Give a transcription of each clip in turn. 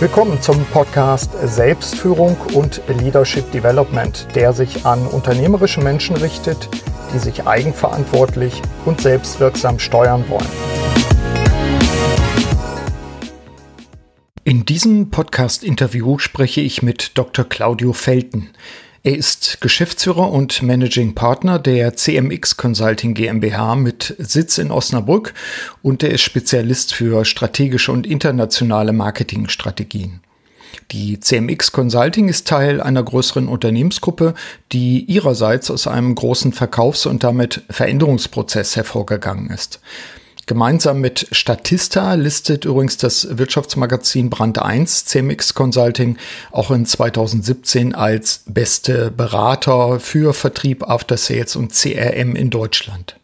Willkommen zum Podcast Selbstführung und Leadership Development, der sich an unternehmerische Menschen richtet, die sich eigenverantwortlich und selbstwirksam steuern wollen. In diesem Podcast-Interview spreche ich mit Dr. Claudio Felten. Er ist Geschäftsführer und Managing Partner der CMX Consulting GmbH mit Sitz in Osnabrück und er ist Spezialist für strategische und internationale Marketingstrategien. Die CMX Consulting ist Teil einer größeren Unternehmensgruppe, die ihrerseits aus einem großen Verkaufs- und damit Veränderungsprozess hervorgegangen ist. Gemeinsam mit Statista listet übrigens das Wirtschaftsmagazin Brand 1 CMX Consulting auch in 2017 als beste Berater für Vertrieb, After Sales und CRM in Deutschland.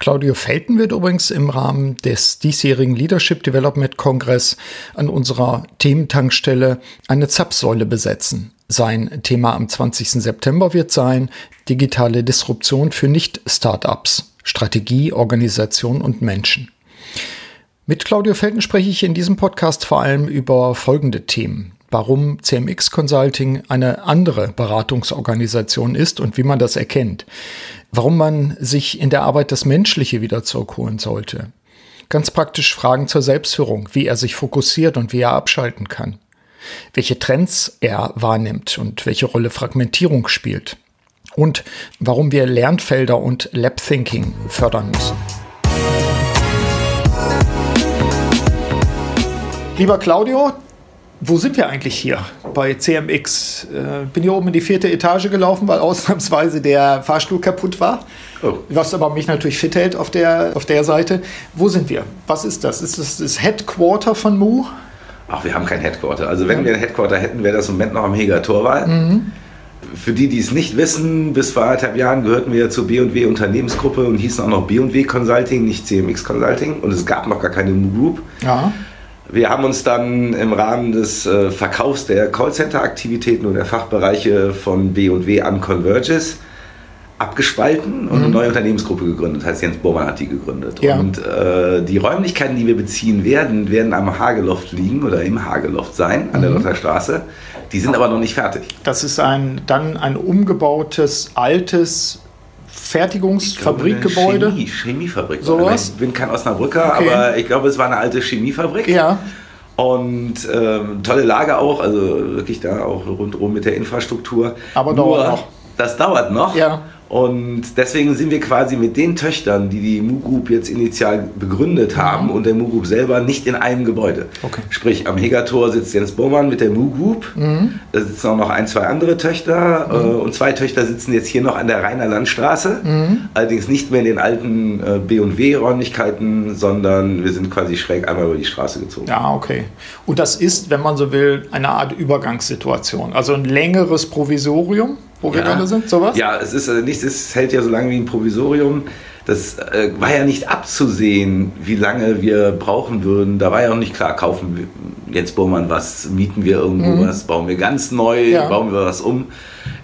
Claudio Felten wird übrigens im Rahmen des diesjährigen Leadership Development Kongress an unserer Thementankstelle eine Zapfsäule besetzen. Sein Thema am 20. September wird sein digitale Disruption für Nicht-Startups. Strategie, Organisation und Menschen. Mit Claudio Felten spreche ich in diesem Podcast vor allem über folgende Themen. Warum CMX Consulting eine andere Beratungsorganisation ist und wie man das erkennt. Warum man sich in der Arbeit das Menschliche wieder zurückholen sollte. Ganz praktisch Fragen zur Selbstführung, wie er sich fokussiert und wie er abschalten kann. Welche Trends er wahrnimmt und welche Rolle Fragmentierung spielt und warum wir Lernfelder und Lab Thinking fördern müssen. Lieber Claudio, wo sind wir eigentlich hier bei CMX? Äh, bin hier oben in die vierte Etage gelaufen, weil ausnahmsweise der Fahrstuhl kaputt war. Oh. Was aber mich natürlich fit hält auf der, auf der Seite. Wo sind wir? Was ist das? Ist das das Headquarter von Mu? Ach, wir haben kein Headquarter. Also wenn wir ein Headquarter hätten, wäre das im Moment noch am Heger Torwall. Mhm für die, die es nicht wissen, bis vor anderthalb Jahren gehörten wir zur B&W Unternehmensgruppe und hießen auch noch B&W Consulting, nicht CMX Consulting. Und es gab noch gar keine Mu Group. Ja. Wir haben uns dann im Rahmen des äh, Verkaufs der Callcenter-Aktivitäten und der Fachbereiche von B&W an Converges abgespalten und mhm. eine neue Unternehmensgruppe gegründet. Das heißt, Jens Bormann hat die gegründet. Ja. Und äh, die Räumlichkeiten, die wir beziehen werden, werden am Hageloft liegen oder im Hageloft sein, an mhm. der Lotterstraße. Die sind aber noch nicht fertig. Das ist ein, dann ein umgebautes, altes Fertigungsfabrikgebäude. Chemie, Chemiefabrik. Sowas? Ich bin kein Osnabrücker, okay. aber ich glaube, es war eine alte Chemiefabrik. Ja. Und ähm, tolle Lage auch, also wirklich da auch rundherum mit der Infrastruktur. Aber dauert noch. Das dauert noch. Ja. Und deswegen sind wir quasi mit den Töchtern, die die Mu Group jetzt initial begründet haben mhm. und der Mu Group selber nicht in einem Gebäude. Okay. Sprich, am Hegertor sitzt Jens Bohrmann mit der Mu Group. Mhm. Da sitzen auch noch ein, zwei andere Töchter. Mhm. Äh, und zwei Töchter sitzen jetzt hier noch an der Rheiner Landstraße. Mhm. Allerdings nicht mehr in den alten äh, B&W-Räumlichkeiten, sondern wir sind quasi schräg einmal über die Straße gezogen. Ja, okay. Und das ist, wenn man so will, eine Art Übergangssituation. Also ein längeres Provisorium wo wir gerade sind, sowas? Ja, es ist äh, nichts, es hält ja so lange wie ein Provisorium. Das äh, war ja nicht abzusehen, wie lange wir brauchen würden. Da war ja auch nicht klar, kaufen wir Jens Burmann was, mieten wir irgendwo mhm. was, bauen wir ganz neu, ja. bauen wir was um.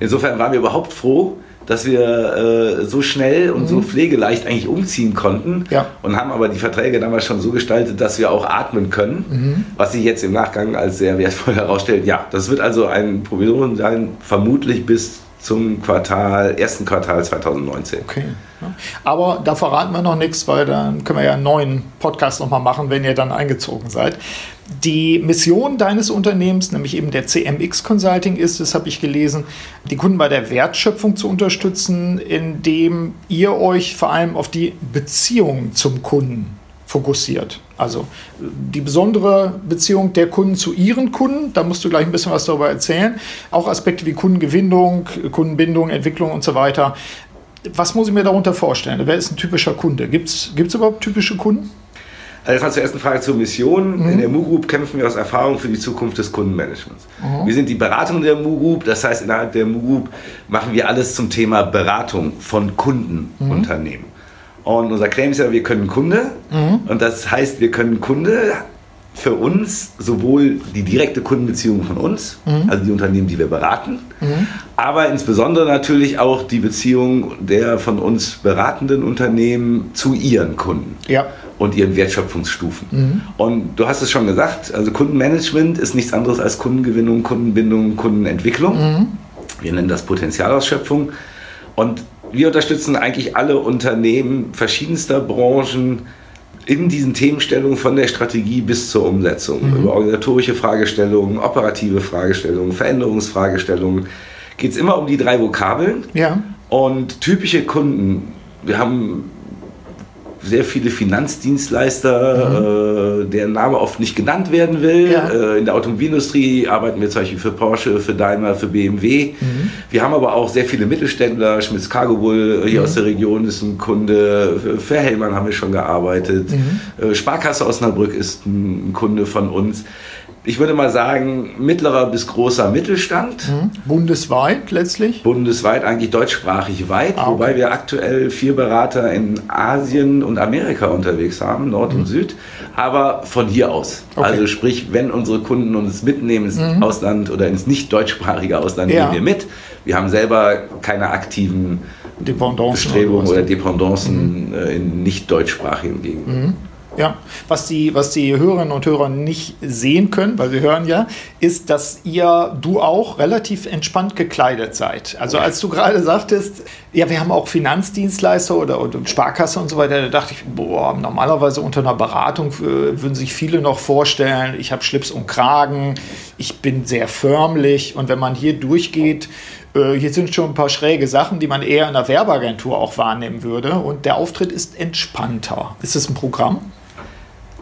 Insofern waren wir überhaupt froh, dass wir äh, so schnell und mhm. so pflegeleicht eigentlich umziehen konnten ja. und haben aber die Verträge damals schon so gestaltet, dass wir auch atmen können, mhm. was sich jetzt im Nachgang als sehr wertvoll herausstellt. Ja, das wird also ein Provisorium sein, vermutlich bis zum Quartal, ersten Quartal 2019. Okay. Aber da verraten wir noch nichts, weil dann können wir ja einen neuen Podcast nochmal machen, wenn ihr dann eingezogen seid. Die Mission deines Unternehmens, nämlich eben der CMX Consulting, ist, das habe ich gelesen, die Kunden bei der Wertschöpfung zu unterstützen, indem ihr euch vor allem auf die Beziehung zum Kunden fokussiert. Also die besondere Beziehung der Kunden zu ihren Kunden, da musst du gleich ein bisschen was darüber erzählen. Auch Aspekte wie Kundengewinnung, Kundenbindung, Entwicklung und so weiter. Was muss ich mir darunter vorstellen? Wer ist ein typischer Kunde? Gibt es überhaupt typische Kunden? Also erstmal zur ersten Frage zur Mission. Mhm. In der MU-Group kämpfen wir aus Erfahrung für die Zukunft des Kundenmanagements. Mhm. Wir sind die Beratung der MU-Group, das heißt innerhalb der MU-Group machen wir alles zum Thema Beratung von Kundenunternehmen. Mhm. Und unser Claim ist ja, wir können Kunde. Mhm. Und das heißt, wir können Kunde für uns sowohl die direkte Kundenbeziehung von uns, mhm. also die Unternehmen, die wir beraten, mhm. aber insbesondere natürlich auch die Beziehung der von uns beratenden Unternehmen zu ihren Kunden. Ja. und ihren Wertschöpfungsstufen. Mhm. Und du hast es schon gesagt, also Kundenmanagement ist nichts anderes als Kundengewinnung, Kundenbindung, Kundenentwicklung. Mhm. Wir nennen das Potenzialausschöpfung. Und wir unterstützen eigentlich alle Unternehmen verschiedenster Branchen in diesen Themenstellungen von der Strategie bis zur Umsetzung. Mhm. Über organisatorische Fragestellungen, operative Fragestellungen, Veränderungsfragestellungen geht es immer um die drei Vokabeln. Ja. Und typische Kunden, wir haben sehr viele Finanzdienstleister, mhm. äh, deren Name oft nicht genannt werden will. Ja. Äh, in der Automobilindustrie arbeiten wir zum Beispiel für Porsche, für Daimler, für BMW. Mhm. Wir haben aber auch sehr viele Mittelständler. Schmitz Cargo Bull hier mhm. aus der Region ist ein Kunde. Für Hellmann haben wir schon gearbeitet. Mhm. Äh, Sparkasse Osnabrück ist ein Kunde von uns ich würde mal sagen, mittlerer bis großer Mittelstand. Mhm. Bundesweit letztlich? Bundesweit, eigentlich deutschsprachig weit, ah, okay. wobei wir aktuell vier Berater in Asien und Amerika unterwegs haben, Nord mhm. und Süd, aber von hier aus. Okay. Also sprich, wenn unsere Kunden uns mitnehmen ins mhm. Ausland oder ins nicht deutschsprachige Ausland, ja. gehen wir mit. Wir haben selber keine aktiven Bestrebungen oder, oder Dependancen mhm. Äh, in nicht deutschsprachigen Gegenden. Ja, was die, was die Hörerinnen und Hörer nicht sehen können, weil sie hören ja, ist, dass ihr, du auch relativ entspannt gekleidet seid. Also als du gerade sagtest, ja, wir haben auch Finanzdienstleister oder, oder Sparkasse und so weiter, da dachte ich, boah, normalerweise unter einer Beratung äh, würden sich viele noch vorstellen, ich habe Schlips und Kragen, ich bin sehr förmlich und wenn man hier durchgeht, äh, hier sind schon ein paar schräge Sachen, die man eher in einer Werbeagentur auch wahrnehmen würde. Und der Auftritt ist entspannter. Ist das ein Programm?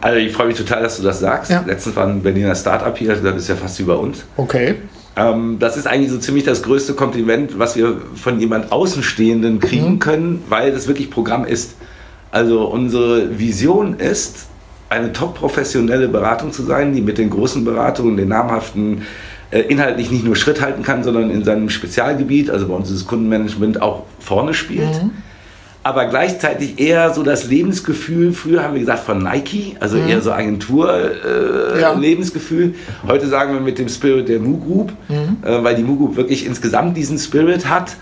Also ich freue mich total, dass du das sagst. Ja. Letztens war ein Berliner Startup hier, das ist ja fast wie bei uns. Okay. Ähm, das ist eigentlich so ziemlich das größte Kompliment, was wir von jemand Außenstehenden kriegen mhm. können, weil das wirklich Programm ist. Also unsere Vision ist, eine top professionelle Beratung zu sein, die mit den großen Beratungen, den namhaften, äh, inhaltlich nicht nur Schritt halten kann, sondern in seinem Spezialgebiet, also bei uns ist das Kundenmanagement, auch vorne spielt. Mhm aber gleichzeitig eher so das Lebensgefühl, früher haben wir gesagt von Nike, also mhm. eher so Agentur-Lebensgefühl. Äh, ja. Heute sagen wir mit dem Spirit der Mu Group, mhm. äh, weil die Mu Group wirklich insgesamt diesen Spirit hat.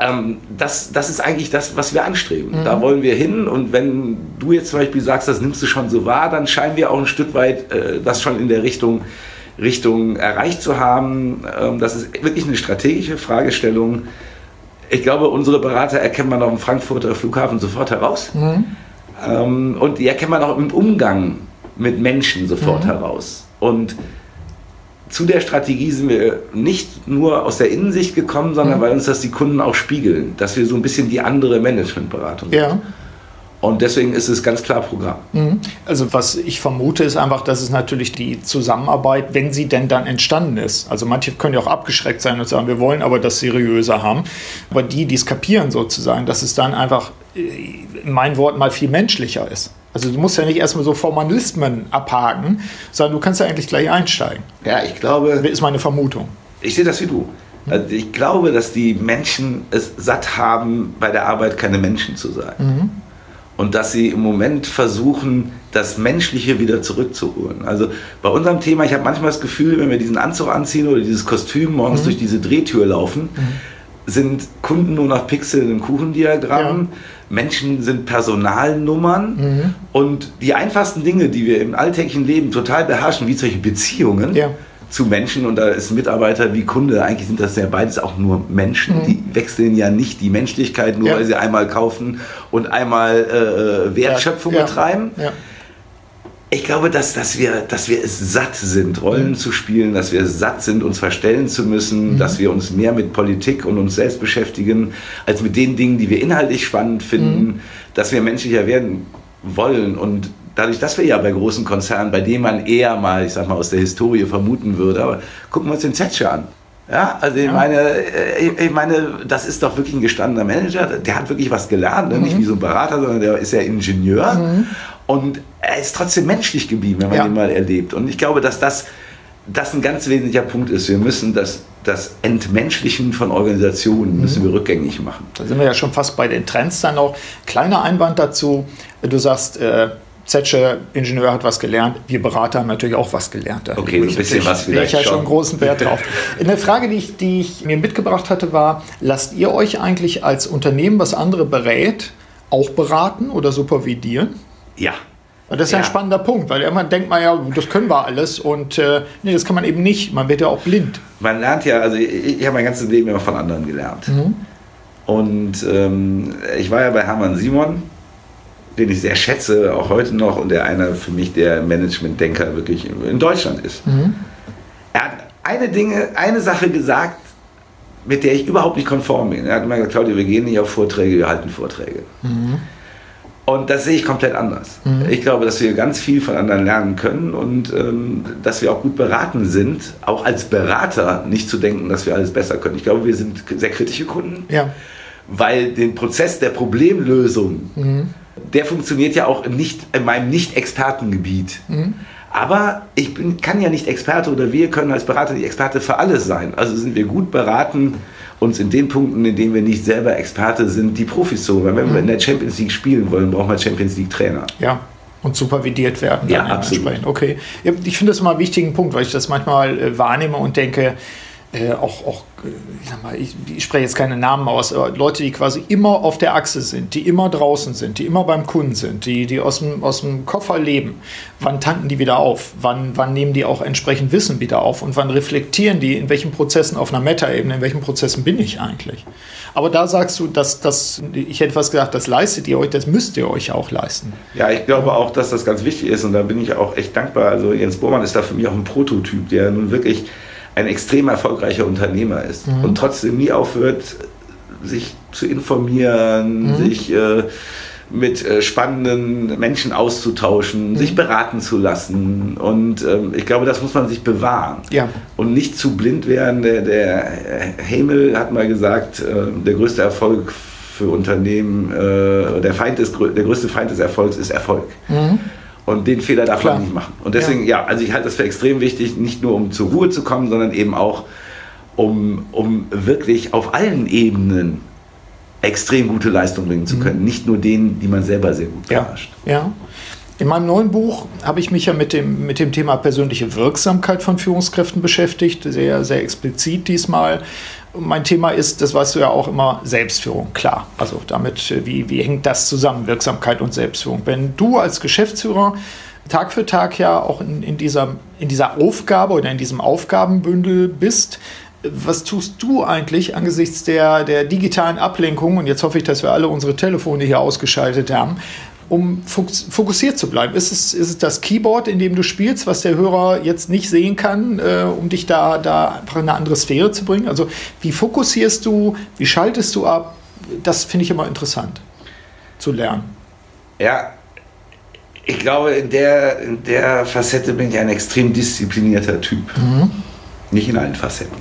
Ähm, das, das ist eigentlich das, was wir anstreben. Mhm. Da wollen wir hin und wenn du jetzt zum Beispiel sagst, das nimmst du schon so wahr, dann scheinen wir auch ein Stück weit äh, das schon in der Richtung, Richtung erreicht zu haben. Ähm, das ist wirklich eine strategische Fragestellung ich glaube, unsere Berater erkennt man auch im Frankfurter Flughafen sofort heraus. Mhm. Ähm, und die erkennt man auch im Umgang mit Menschen sofort mhm. heraus. Und zu der Strategie sind wir nicht nur aus der Innensicht gekommen, sondern mhm. weil uns das die Kunden auch spiegeln, dass wir so ein bisschen die andere Managementberatung sind. Ja. Und deswegen ist es ganz klar Programm. Mhm. Also was ich vermute, ist einfach, dass es natürlich die Zusammenarbeit, wenn sie denn dann entstanden ist. Also manche können ja auch abgeschreckt sein und sagen, wir wollen aber das seriöser haben. Aber die, die es kapieren sozusagen, dass es dann einfach, äh, in meinen Worten, mal viel menschlicher ist. Also du musst ja nicht erstmal so Formalismen abhaken, sondern du kannst ja eigentlich gleich einsteigen. Ja, ich glaube. Ist meine Vermutung. Ich sehe das wie du. Also ich glaube, dass die Menschen es satt haben, bei der Arbeit keine Menschen zu sein. Mhm und dass sie im Moment versuchen, das Menschliche wieder zurückzuholen. Also bei unserem Thema, ich habe manchmal das Gefühl, wenn wir diesen Anzug anziehen oder dieses Kostüm morgens mhm. durch diese Drehtür laufen, mhm. sind Kunden nur noch Pixel im Kuchendiagramm. Ja. Menschen sind Personalnummern mhm. und die einfachsten Dinge, die wir im alltäglichen Leben total beherrschen, wie solche Beziehungen, ja zu Menschen und da ist Mitarbeiter wie Kunde, eigentlich sind das ja beides auch nur Menschen, mhm. die wechseln ja nicht die Menschlichkeit, nur ja. weil sie einmal kaufen und einmal äh, Wertschöpfung ja. betreiben. Ja. Ich glaube, dass, dass, wir, dass wir es satt sind, Rollen mhm. zu spielen, dass wir satt sind, uns verstellen zu müssen, mhm. dass wir uns mehr mit Politik und uns selbst beschäftigen, als mit den Dingen, die wir inhaltlich spannend finden, mhm. dass wir menschlicher werden wollen und dadurch, dass wir ja bei großen Konzernen, bei denen man eher mal, ich sag mal, aus der Historie vermuten würde, aber gucken wir uns den Zetscher an. Ja, also ich ja. meine, äh, ich meine, das ist doch wirklich ein gestandener Manager. Der hat wirklich was gelernt, ne? mhm. nicht wie so ein Berater, sondern der ist ja Ingenieur. Mhm. Und er ist trotzdem menschlich geblieben, wenn man ja. ihn mal erlebt. Und ich glaube, dass das, das ein ganz wesentlicher Punkt ist. Wir müssen das, das Entmenschlichen von Organisationen mhm. müssen wir rückgängig machen. Da sind wir ja schon fast bei den Trends dann noch. Kleiner Einwand dazu. Du sagst, äh, Zetsche, Ingenieur hat was gelernt, wir Berater haben natürlich auch was gelernt. Da okay, so ein bisschen was vielleicht ich ja schon großen Wert drauf. Eine Frage, die ich, die ich mir mitgebracht hatte, war, lasst ihr euch eigentlich als Unternehmen, was andere berät, auch beraten oder supervidieren? Ja. Und das ist ja. ein spannender Punkt, weil irgendwann denkt man ja, das können wir alles und äh, nee, das kann man eben nicht. Man wird ja auch blind. Man lernt ja, also ich, ich habe mein ganzes Leben immer von anderen gelernt. Mhm. Und ähm, ich war ja bei Hermann Simon, den ich sehr schätze, auch heute noch, und der einer für mich der Management-Denker wirklich in Deutschland ist. Mhm. Er hat eine Dinge, eine Sache gesagt, mit der ich überhaupt nicht konform bin. Er hat immer gesagt, Claudia, wir gehen nicht auf Vorträge, wir halten Vorträge. Mhm. Und das sehe ich komplett anders. Mhm. Ich glaube, dass wir ganz viel von anderen lernen können und ähm, dass wir auch gut beraten sind, auch als Berater nicht zu denken, dass wir alles besser können. Ich glaube, wir sind sehr kritische Kunden, ja. weil den Prozess der Problemlösung, mhm. Der funktioniert ja auch nicht in meinem Nicht-Expertengebiet. Mhm. Aber ich bin, kann ja nicht Experte oder wir können als Berater nicht Experte für alles sein. Also sind wir gut beraten, uns in den Punkten, in denen wir nicht selber Experte sind, die Profis zu holen. Wenn wir in der Champions League spielen wollen, brauchen wir Champions League Trainer. Ja. Und supervidiert werden. Ja, absolut. Okay. Ich finde das immer einen wichtigen Punkt, weil ich das manchmal äh, wahrnehme und denke, äh, auch, auch ich, mal, ich, ich, spreche jetzt keine Namen aus, aber Leute, die quasi immer auf der Achse sind, die immer draußen sind, die immer beim Kunden sind, die, die aus, dem, aus dem Koffer leben, wann tanken die wieder auf? Wann, wann nehmen die auch entsprechend Wissen wieder auf? Und wann reflektieren die, in welchen Prozessen auf einer Meta-Ebene, in welchen Prozessen bin ich eigentlich? Aber da sagst du, dass das, ich hätte fast gesagt, das leistet ihr euch, das müsst ihr euch auch leisten. Ja, ich glaube auch, dass das ganz wichtig ist und da bin ich auch echt dankbar. Also Jens Bohrmann ist da für mich auch ein Prototyp, der nun wirklich ein extrem erfolgreicher Unternehmer ist mhm. und trotzdem nie aufhört, sich zu informieren, mhm. sich äh, mit äh, spannenden Menschen auszutauschen, mhm. sich beraten zu lassen. Und ähm, ich glaube, das muss man sich bewahren. Ja. Und nicht zu blind werden. Der, der Hamel hat mal gesagt, äh, der größte Erfolg für Unternehmen, äh, der, Feind ist, der größte Feind des Erfolgs ist Erfolg. Mhm. Und den Fehler darf Klar. man nicht machen. Und deswegen, ja. ja, also ich halte das für extrem wichtig, nicht nur um zur Ruhe zu kommen, sondern eben auch, um, um wirklich auf allen Ebenen extrem gute Leistung bringen zu mhm. können. Mhm. Nicht nur denen, die man selber sehr gut beherrscht. Ja. ja. In meinem neuen Buch habe ich mich ja mit dem, mit dem Thema persönliche Wirksamkeit von Führungskräften beschäftigt, sehr, sehr explizit diesmal. Mein Thema ist, das weißt du ja auch immer, Selbstführung, klar. Also damit, wie, wie hängt das zusammen, Wirksamkeit und Selbstführung? Wenn du als Geschäftsführer Tag für Tag ja auch in, in, dieser, in dieser Aufgabe oder in diesem Aufgabenbündel bist, was tust du eigentlich angesichts der, der digitalen Ablenkung? Und jetzt hoffe ich, dass wir alle unsere Telefone hier ausgeschaltet haben um fokussiert zu bleiben? Ist es, ist es das Keyboard, in dem du spielst, was der Hörer jetzt nicht sehen kann, äh, um dich da, da einfach in eine andere Sphäre zu bringen? Also wie fokussierst du, wie schaltest du ab? Das finde ich immer interessant zu lernen. Ja, ich glaube, in der, in der Facette bin ich ein extrem disziplinierter Typ. Mhm. Nicht in allen Facetten.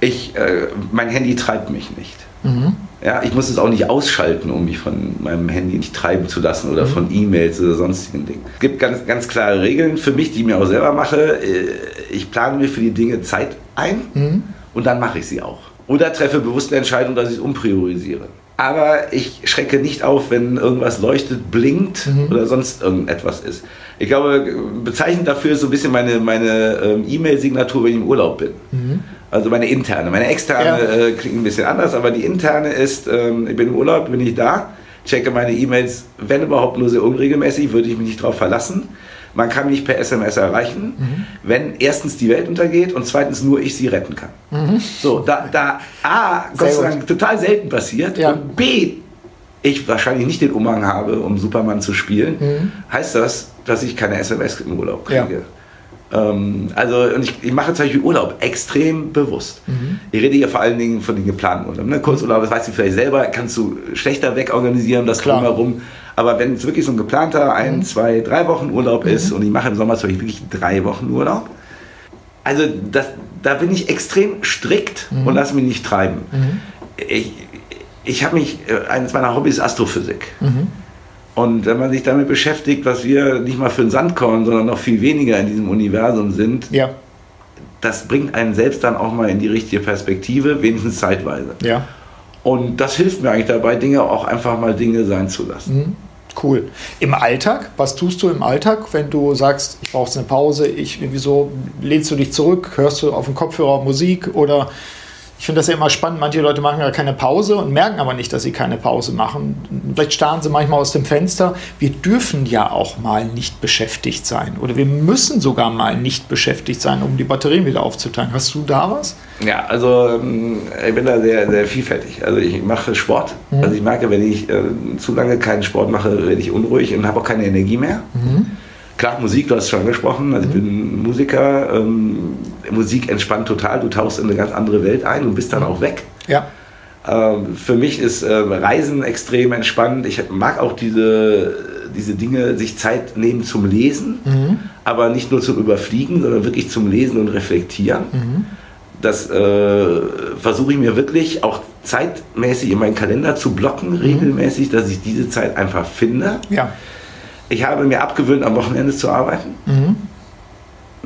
Ich, äh, mein Handy treibt mich nicht. Mhm. Ja, ich muss es auch nicht ausschalten, um mich von meinem Handy nicht treiben zu lassen oder mhm. von E-Mails oder sonstigen Dingen. Es gibt ganz, ganz klare Regeln für mich, die ich mir auch selber mache. Äh, ich plane mir für die Dinge Zeit ein mhm. und dann mache ich sie auch. Oder treffe bewusste Entscheidungen, dass ich es umpriorisiere. Aber ich schrecke nicht auf, wenn irgendwas leuchtet, blinkt mhm. oder sonst irgendetwas ist. Ich glaube, bezeichnend dafür ist so ein bisschen meine, meine ähm, E-Mail-Signatur, wenn ich im Urlaub bin. Mhm. Also meine interne. Meine externe ja. äh, klingt ein bisschen anders, aber die interne ist, ähm, ich bin im Urlaub, bin ich da, checke meine E-Mails, wenn überhaupt nur sehr unregelmäßig, würde ich mich nicht darauf verlassen. Man kann mich per SMS erreichen, mhm. wenn erstens die Welt untergeht und zweitens nur ich sie retten kann. Mhm. So, da, da A, Gott sei Dank, total selten passiert ja. und B, ich wahrscheinlich nicht den Umhang habe, um Superman zu spielen, mhm. heißt das, dass ich keine SMS im Urlaub kriege. Ja. Ähm, also, und ich, ich, mache zum Beispiel Urlaub extrem bewusst. Mhm. Ich rede hier vor allen Dingen von den geplanten Urlauben. Ne? Kurzurlaub, das weißt du vielleicht selber, kannst du schlechter wegorganisieren, das Klar. drumherum. Aber wenn es wirklich so ein geplanter ein, mhm. zwei, drei Wochen Urlaub mhm. ist und ich mache im Sommer zum Beispiel wirklich drei Wochen Urlaub, also das, da bin ich extrem strikt mhm. und lasse mich nicht treiben. Mhm. Ich, ich habe mich, äh, eines meiner Hobbys ist Astrophysik. Mhm. Und wenn man sich damit beschäftigt, was wir nicht mal für ein Sandkorn, sondern noch viel weniger in diesem Universum sind, ja. das bringt einen selbst dann auch mal in die richtige Perspektive, wenigstens zeitweise. Ja. Und das hilft mir eigentlich dabei, Dinge auch einfach mal Dinge sein zu lassen. Mhm. Cool. Im Alltag, was tust du im Alltag, wenn du sagst, ich brauche eine Pause, ich, wieso lehnst du dich zurück, hörst du auf dem Kopfhörer Musik oder Ich finde das ja immer spannend. Manche Leute machen ja keine Pause und merken aber nicht, dass sie keine Pause machen. Vielleicht starren sie manchmal aus dem Fenster. Wir dürfen ja auch mal nicht beschäftigt sein. Oder wir müssen sogar mal nicht beschäftigt sein, um die Batterien wieder aufzutanken. Hast du da was? Ja, also ähm, ich bin da sehr, sehr vielfältig. Also ich mache Sport. Mhm. Also ich merke, wenn ich äh, zu lange keinen Sport mache, werde ich unruhig und habe auch keine Energie mehr. Mhm. Klar, Musik, du hast es schon angesprochen, also ich bin Musiker. Ähm, Musik entspannt total, du tauchst in eine ganz andere Welt ein und bist dann auch weg. Ja. Ähm, für mich ist äh, Reisen extrem entspannt. Ich mag auch diese, diese Dinge, sich Zeit nehmen zum Lesen, mhm. aber nicht nur zum Überfliegen, sondern wirklich zum Lesen und Reflektieren. Mhm. Das äh, versuche ich mir wirklich auch zeitmäßig in meinen Kalender zu blocken, mhm. regelmäßig, dass ich diese Zeit einfach finde. Ja ich habe mir abgewöhnt, am Wochenende zu arbeiten.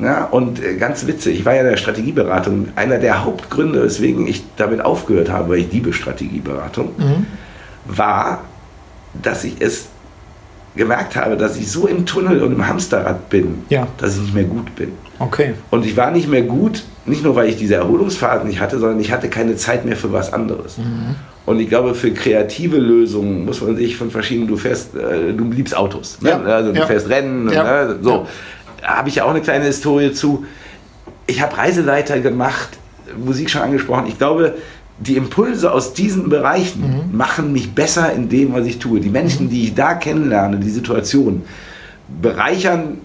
Ja, und äh, ganz witzig, ich war ja in der Strategieberatung. Einer der Hauptgründe, weswegen ich damit aufgehört habe, weil ich liebe Strategieberatung, mhm. war, dass ich es gemerkt habe, dass ich so im Tunnel und im Hamsterrad bin, ja. dass ich nicht mehr gut bin. Okay. Und ich war nicht mehr gut, nicht nur weil ich diese Erholungsphasen nicht hatte, sondern ich hatte keine Zeit mehr für was anderes. Mhm. Und ich glaube, für kreative Lösungen muss man sich von verschiedenen, du fährst, äh, du liebst Autos, ne? ja. also du ja. fährst Rennen, ja. ne? so. Habe ich ja auch eine kleine Historie zu. Ich habe Reiseleiter gemacht, Musik schon angesprochen. Ich glaube, die Impulse aus diesen Bereichen mhm. machen mich besser in dem, was ich tue. Die Menschen, mhm. die ich da kennenlerne, die Situation, bereichern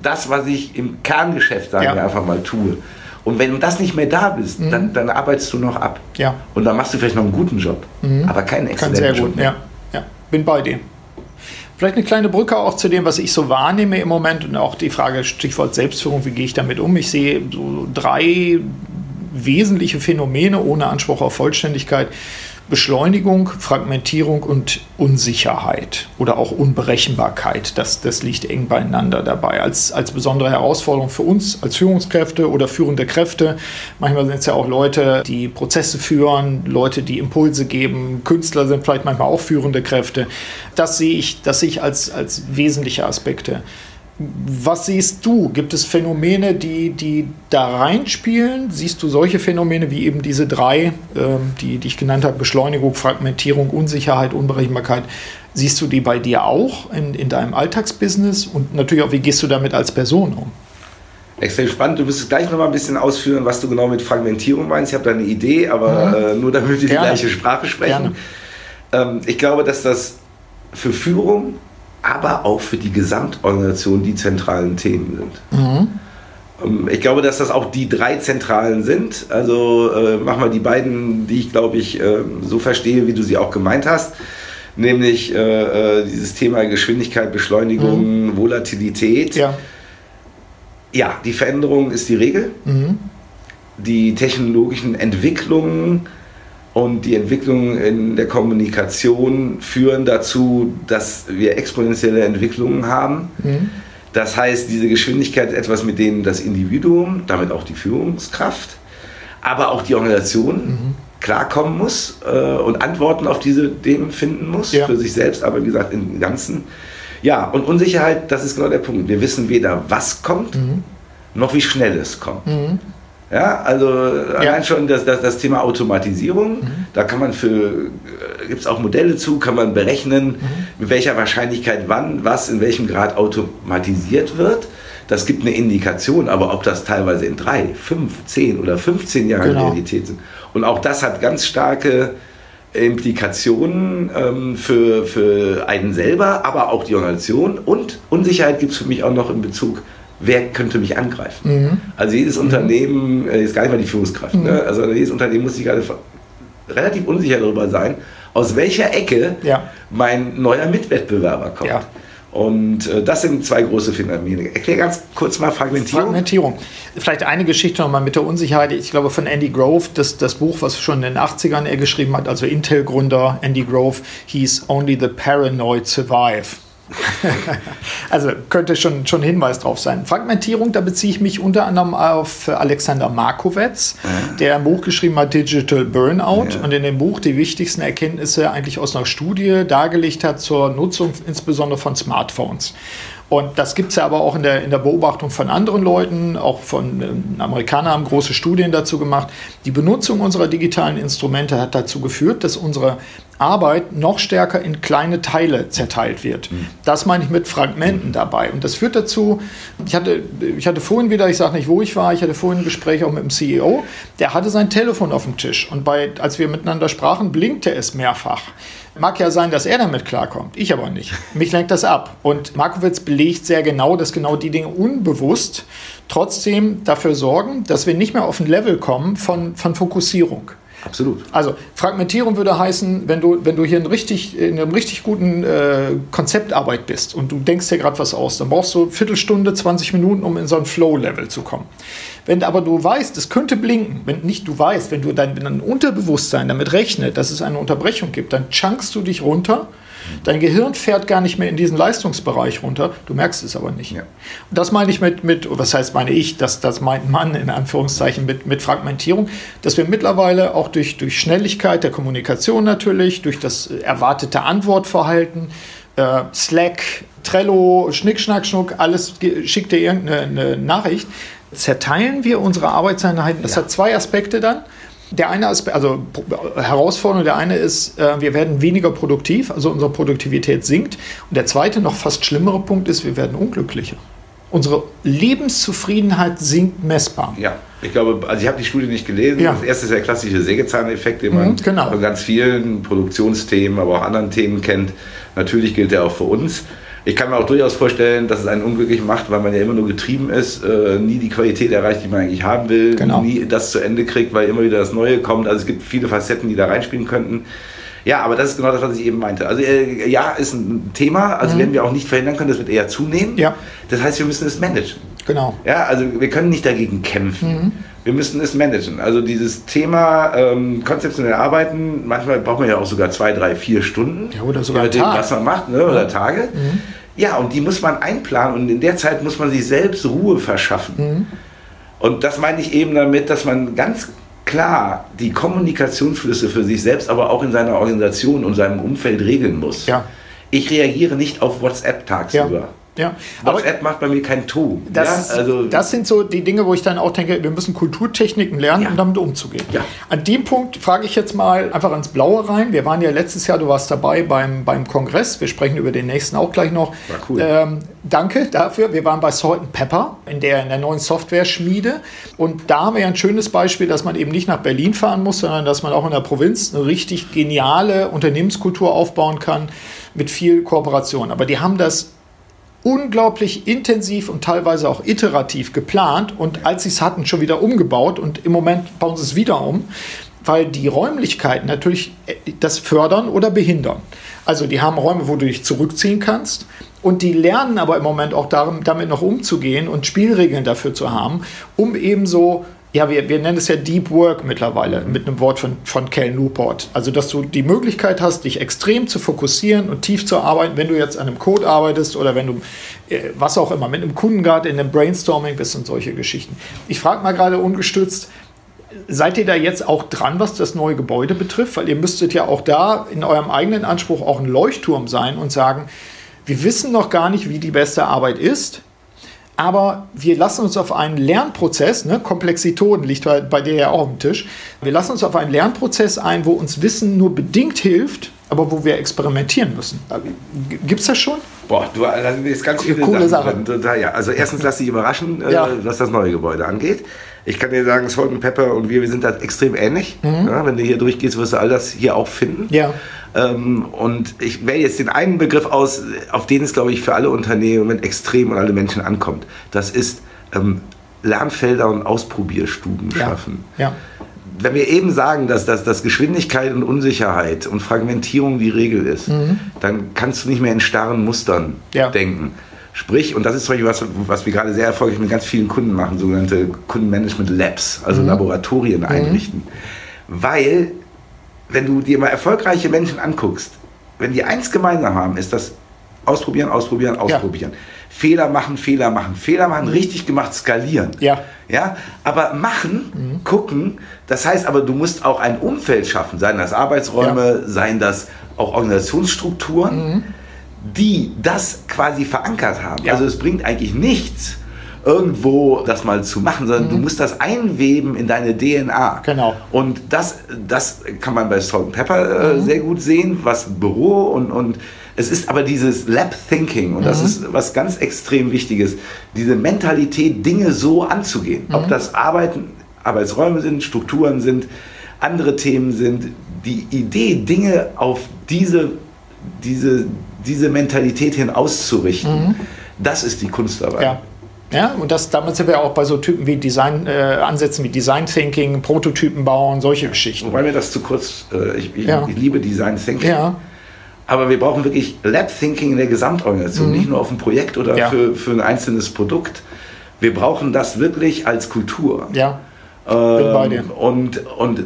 das, was ich im Kerngeschäft, sagen wir einfach mal, tue. Und wenn du das nicht mehr da bist, mhm. dann, dann, arbeitest du noch ab. Ja. Und dann machst du vielleicht noch einen guten Job, mhm. aber keinen exzellenten Kann sehr gut, ja. ja. Bin bei dir. Vielleicht eine kleine Brücke auch zu dem, was ich so wahrnehme im Moment und auch die Frage, Stichwort Selbstführung, wie gehe ich damit um? Ich sehe so drei wesentliche Phänomene ohne Anspruch auf Vollständigkeit, Beschleunigung, Fragmentierung und Unsicherheit oder auch Unberechenbarkeit. Das, das liegt eng beieinander dabei. Als, als besondere Herausforderung für uns als Führungskräfte oder führende Kräfte. Manchmal sind es ja auch Leute, die Prozesse führen, Leute, die Impulse geben. Künstler sind vielleicht manchmal auch führende Kräfte. Das sehe ich, das sehe ich als, als wesentliche Aspekte. Was siehst du? Gibt es Phänomene, die, die da reinspielen? Siehst du solche Phänomene wie eben diese drei, ähm, die, die ich genannt habe, Beschleunigung, Fragmentierung, Unsicherheit, Unberechenbarkeit? Siehst du die bei dir auch in, in deinem Alltagsbusiness? Und natürlich auch, wie gehst du damit als Person um? Extrem spannend. Du müsstest gleich noch mal ein bisschen ausführen, was du genau mit Fragmentierung meinst. Ich habe da eine Idee, aber mhm. äh, nur damit wir die gleiche Sprache sprechen. Ähm, ich glaube, dass das für Führung aber auch für die Gesamtorganisation die zentralen Themen sind. Mhm. Ähm, ich glaube, dass das auch die drei zentralen sind. Also äh, mach mal die beiden, die ich glaube ich äh, so verstehe, wie du sie auch gemeint hast. Nämlich äh, äh dieses Thema Geschwindigkeit, Beschleunigung, mhm. Volatilität. Ja. ja, die Veränderung ist die Regel. Mhm. Die technologischen Entwicklungen und die Entwicklungen in der Kommunikation führen dazu, dass wir exponentielle Entwicklungen haben. Mhm. Das heißt, diese Geschwindigkeit ist etwas, mit dem das Individuum, damit auch die Führungskraft, aber auch die Organisation mhm. klarkommen muss äh, und Antworten auf diese Themen finden muss, ja. für sich selbst, aber wie gesagt im Ganzen. Ja, und Unsicherheit, das ist genau der Punkt. Wir wissen weder, was kommt, mhm. noch wie schnell es kommt. Mhm. Ja, also allein ja. schon das, das, das Thema Automatisierung, mhm. da kann man für, äh, gibt es auch Modelle zu, kann man berechnen, mhm. mit welcher Wahrscheinlichkeit wann, was, in welchem Grad automatisiert wird. Das gibt eine Indikation, aber ob das teilweise in drei, fünf, zehn oder 15 Jahren genau. Realität sind. Und auch das hat ganz starke Implikationen ähm, für, für einen selber, aber auch die Organisation. Und Unsicherheit gibt es für mich auch noch in Bezug wer könnte mich angreifen? Mhm. Also jedes mhm. Unternehmen, äh, ist gar nicht mal die Führungskraft, mhm. ne? also jedes Unternehmen muss sich gerade relativ unsicher darüber sein, aus welcher Ecke ja. mein neuer Mitwettbewerber kommt. Ja. Und äh, das sind zwei große Phänomene. Erklär ganz kurz mal Fragmentierung. Fragmentierung. Vielleicht eine Geschichte nochmal mit der Unsicherheit. Ich glaube von Andy Grove, das, das Buch, was schon in den 80ern er geschrieben hat, also Intel-Gründer Andy Grove, hieß Only the Paranoid Survive. also könnte schon, schon Hinweis drauf sein. Fragmentierung, da beziehe ich mich unter anderem auf Alexander Markowitz, ja. der ein Buch geschrieben hat, Digital Burnout, ja. und in dem Buch die wichtigsten Erkenntnisse eigentlich aus einer Studie dargelegt hat zur Nutzung insbesondere von Smartphones. Und das gibt es ja aber auch in der, in der Beobachtung von anderen Leuten, auch von ähm, Amerikanern haben große Studien dazu gemacht. Die Benutzung unserer digitalen Instrumente hat dazu geführt, dass unsere Arbeit noch stärker in kleine Teile zerteilt wird. Mhm. Das meine ich mit Fragmenten dabei. Und das führt dazu, ich hatte, ich hatte vorhin wieder, ich sage nicht, wo ich war, ich hatte vorhin ein Gespräch auch mit dem CEO, der hatte sein Telefon auf dem Tisch. Und bei, als wir miteinander sprachen, blinkte es mehrfach. Mag ja sein, dass er damit klarkommt, ich aber nicht. Mich lenkt das ab. Und Markowitz belegt sehr genau, dass genau die Dinge unbewusst trotzdem dafür sorgen, dass wir nicht mehr auf ein Level kommen von, von Fokussierung. Absolut. Also Fragmentierung würde heißen, wenn du, wenn du hier in, richtig, in einem richtig guten äh, Konzeptarbeit bist und du denkst dir gerade was aus, dann brauchst du Viertelstunde, 20 Minuten, um in so ein Flow-Level zu kommen. Wenn aber du weißt, es könnte blinken, wenn nicht du weißt, wenn du dein, wenn dein Unterbewusstsein damit rechnet, dass es eine Unterbrechung gibt, dann chunkst du dich runter Dein Gehirn fährt gar nicht mehr in diesen Leistungsbereich runter, du merkst es aber nicht. Ja. Und das meine ich mit, mit, was heißt meine ich, das, das meint man in Anführungszeichen mit, mit Fragmentierung, dass wir mittlerweile auch durch, durch Schnelligkeit der Kommunikation natürlich, durch das erwartete Antwortverhalten, äh, Slack, Trello, Schnick, Schnack, Schnuck, alles schickt dir irgendeine Nachricht, zerteilen wir unsere Arbeitseinheiten. Das ja. hat zwei Aspekte dann. Der eine Aspekt, also Herausforderung, der eine ist, äh, wir werden weniger produktiv, also unsere Produktivität sinkt. Und der zweite, noch fast schlimmere Punkt ist, wir werden unglücklicher. Unsere Lebenszufriedenheit sinkt messbar. Ja, ich glaube, also ich habe die Studie nicht gelesen. Ja. Das erste ist der klassische Sägezahneffekt, den man mhm, genau. von ganz vielen Produktionsthemen, aber auch anderen Themen kennt. Natürlich gilt der auch für uns. Ich kann mir auch durchaus vorstellen, dass es einen unglücklich macht, weil man ja immer nur getrieben ist, äh, nie die Qualität erreicht, die man eigentlich haben will, genau. nie das zu Ende kriegt, weil immer wieder das Neue kommt. Also es gibt viele Facetten, die da reinspielen könnten. Ja, aber das ist genau das, was ich eben meinte. Also äh, ja, ist ein Thema, also mhm. werden wir auch nicht verhindern können, das wird eher zunehmen. Ja. Das heißt, wir müssen es managen. Genau. Ja, also wir können nicht dagegen kämpfen. Mhm. Wir müssen es managen. Also dieses Thema ähm, konzeptionell arbeiten, manchmal braucht man ja auch sogar zwei, drei, vier Stunden. Ja, oder sogar dem, was man macht, ne, oder Tage. Mhm. Ja, und die muss man einplanen und in der Zeit muss man sich selbst Ruhe verschaffen. Mhm. Und das meine ich eben damit, dass man ganz klar die Kommunikationsflüsse für sich selbst, aber auch in seiner Organisation und seinem Umfeld regeln muss. Ja. Ich reagiere nicht auf WhatsApp tagsüber. Ja. Ja, WhatsApp aber macht bei mir kein Tu. Das, ja, also das sind so die Dinge, wo ich dann auch denke, wir müssen Kulturtechniken lernen, ja. um damit umzugehen. Ja. An dem Punkt frage ich jetzt mal einfach ans Blaue rein. Wir waren ja letztes Jahr, du warst dabei beim, beim Kongress. Wir sprechen über den nächsten auch gleich noch. War cool. Ähm, danke dafür. Wir waren bei Salt Pepper in der, in der neuen Software-Schmiede. Und da haben wir ja ein schönes Beispiel, dass man eben nicht nach Berlin fahren muss, sondern dass man auch in der Provinz eine richtig geniale Unternehmenskultur aufbauen kann mit viel Kooperation. Aber die haben das unglaublich intensiv und teilweise auch iterativ geplant. Und als sie es hatten, schon wieder umgebaut. Und im Moment bauen sie es wieder um, weil die Räumlichkeiten natürlich äh, das fördern oder behindern. Also die haben Räume, wo du dich zurückziehen kannst. Und die lernen aber im Moment auch darum, damit noch umzugehen und Spielregeln dafür zu haben, um eben so ja, wir, wir nennen es ja Deep Work mittlerweile mit einem Wort von, von Cal Newport. Also, dass du die Möglichkeit hast, dich extrem zu fokussieren und tief zu arbeiten, wenn du jetzt an einem Code arbeitest oder wenn du, äh, was auch immer, mit einem Kunden gerade in einem Brainstorming bist und solche Geschichten. Ich frage mal gerade ungestützt, seid ihr da jetzt auch dran, was das neue Gebäude betrifft? Weil ihr müsstet ja auch da in eurem eigenen Anspruch auch ein Leuchtturm sein und sagen, wir wissen noch gar nicht, wie die beste Arbeit ist aber wir lassen uns auf einen Lernprozess, ne, Komplexitoden liegt bei dir ja auch dem Tisch, wir lassen uns auf einen Lernprozess ein, wo uns Wissen nur bedingt hilft, aber wo wir experimentieren müssen. Gibt es das schon? Boah, du hast jetzt ganz viele Coole Sachen. Sache. Ja, also erstens lass dich überraschen, äh, ja. was das neue Gebäude angeht. Ich kann dir sagen, Salt Pepper und wir, wir sind da extrem ähnlich. Mhm. Ja, wenn du hier durchgehst, wirst du all das hier auch finden. Ja. Ähm, und ich wähle jetzt den einen Begriff aus, auf den es, glaube ich, für alle Unternehmen extrem und alle Menschen ankommt. Das ist ähm, Lernfelder und Ausprobierstuben ja. schaffen. Ja. Wenn wir eben sagen, dass, dass, dass Geschwindigkeit und Unsicherheit und Fragmentierung die Regel ist, mhm. dann kannst du nicht mehr in starren Mustern ja. denken. Sprich, und das ist zum Beispiel was, was wir gerade sehr erfolgreich mit ganz vielen Kunden machen, sogenannte Kundenmanagement Labs, also mhm. Laboratorien mhm. einrichten. Weil wenn du dir mal erfolgreiche Menschen anguckst, wenn die eins gemeinsam haben, ist das ausprobieren, ausprobieren, ausprobieren. Ja. Fehler machen, Fehler machen, Fehler machen, mhm. richtig gemacht, skalieren. Ja. Ja, aber machen, mhm. gucken, das heißt aber, du musst auch ein Umfeld schaffen, seien das Arbeitsräume, ja. seien das auch Organisationsstrukturen, mhm. die das quasi verankert haben. Ja. Also es bringt eigentlich nichts, irgendwo das mal zu machen, sondern mhm. du musst das einweben in deine DNA. Genau. Und das, das kann man bei Salt Pepper äh, mhm. sehr gut sehen, was Büro und, und es ist aber dieses Lab Thinking und das mhm. ist was ganz extrem Wichtiges, diese Mentalität, Dinge so anzugehen. Ob mhm. das Arbeiten, Arbeitsräume sind, Strukturen sind, andere Themen sind, die Idee, Dinge auf diese, diese, diese Mentalität hin auszurichten, mhm. das ist die Kunst dabei. Ja. Ja, und das, damit sind wir auch bei so Typen wie Design, äh, Ansätzen wie Design Thinking, Prototypen bauen, solche Geschichten. Wobei mir das zu kurz, äh, ich, ich, ja. ich, liebe Design Thinking. Ja. Aber wir brauchen wirklich Lab Thinking in der Gesamtorganisation, mhm. nicht nur auf ein Projekt oder ja. für, für ein einzelnes Produkt. Wir brauchen das wirklich als Kultur. Ja. Ähm, Bin bei dir. Und, und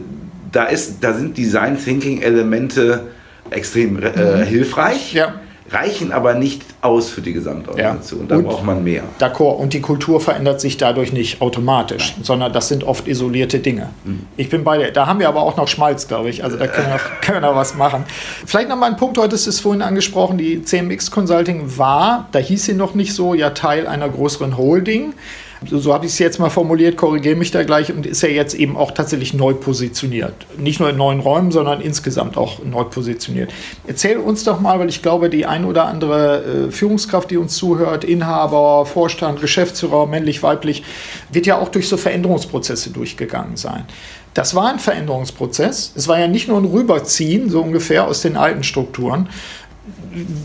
da, ist, da sind Design Thinking Elemente extrem äh, mhm. hilfreich. Ja reichen aber nicht aus für die Gesamtorganisation. Ja. Da braucht man mehr. D'accord. Und die Kultur verändert sich dadurch nicht automatisch, Nein. sondern das sind oft isolierte Dinge. Mhm. Ich bin bei dir. Da haben wir aber auch noch Schmalz, glaube ich. Also da können wir, können wir noch was machen. Vielleicht noch mal ein Punkt, heute ist es vorhin angesprochen, die CMX Consulting war, da hieß sie noch nicht so, ja Teil einer größeren Holding so, so habe ich es jetzt mal formuliert, korrigiere mich da gleich, und ist ja jetzt eben auch tatsächlich neu positioniert. Nicht nur in neuen Räumen, sondern insgesamt auch neu positioniert. Erzähl uns doch mal, weil ich glaube, die ein oder andere äh, Führungskraft, die uns zuhört, Inhaber, Vorstand, Geschäftsführer, männlich, weiblich, wird ja auch durch so Veränderungsprozesse durchgegangen sein. Das war ein Veränderungsprozess. Es war ja nicht nur ein Rüberziehen, so ungefähr aus den alten Strukturen,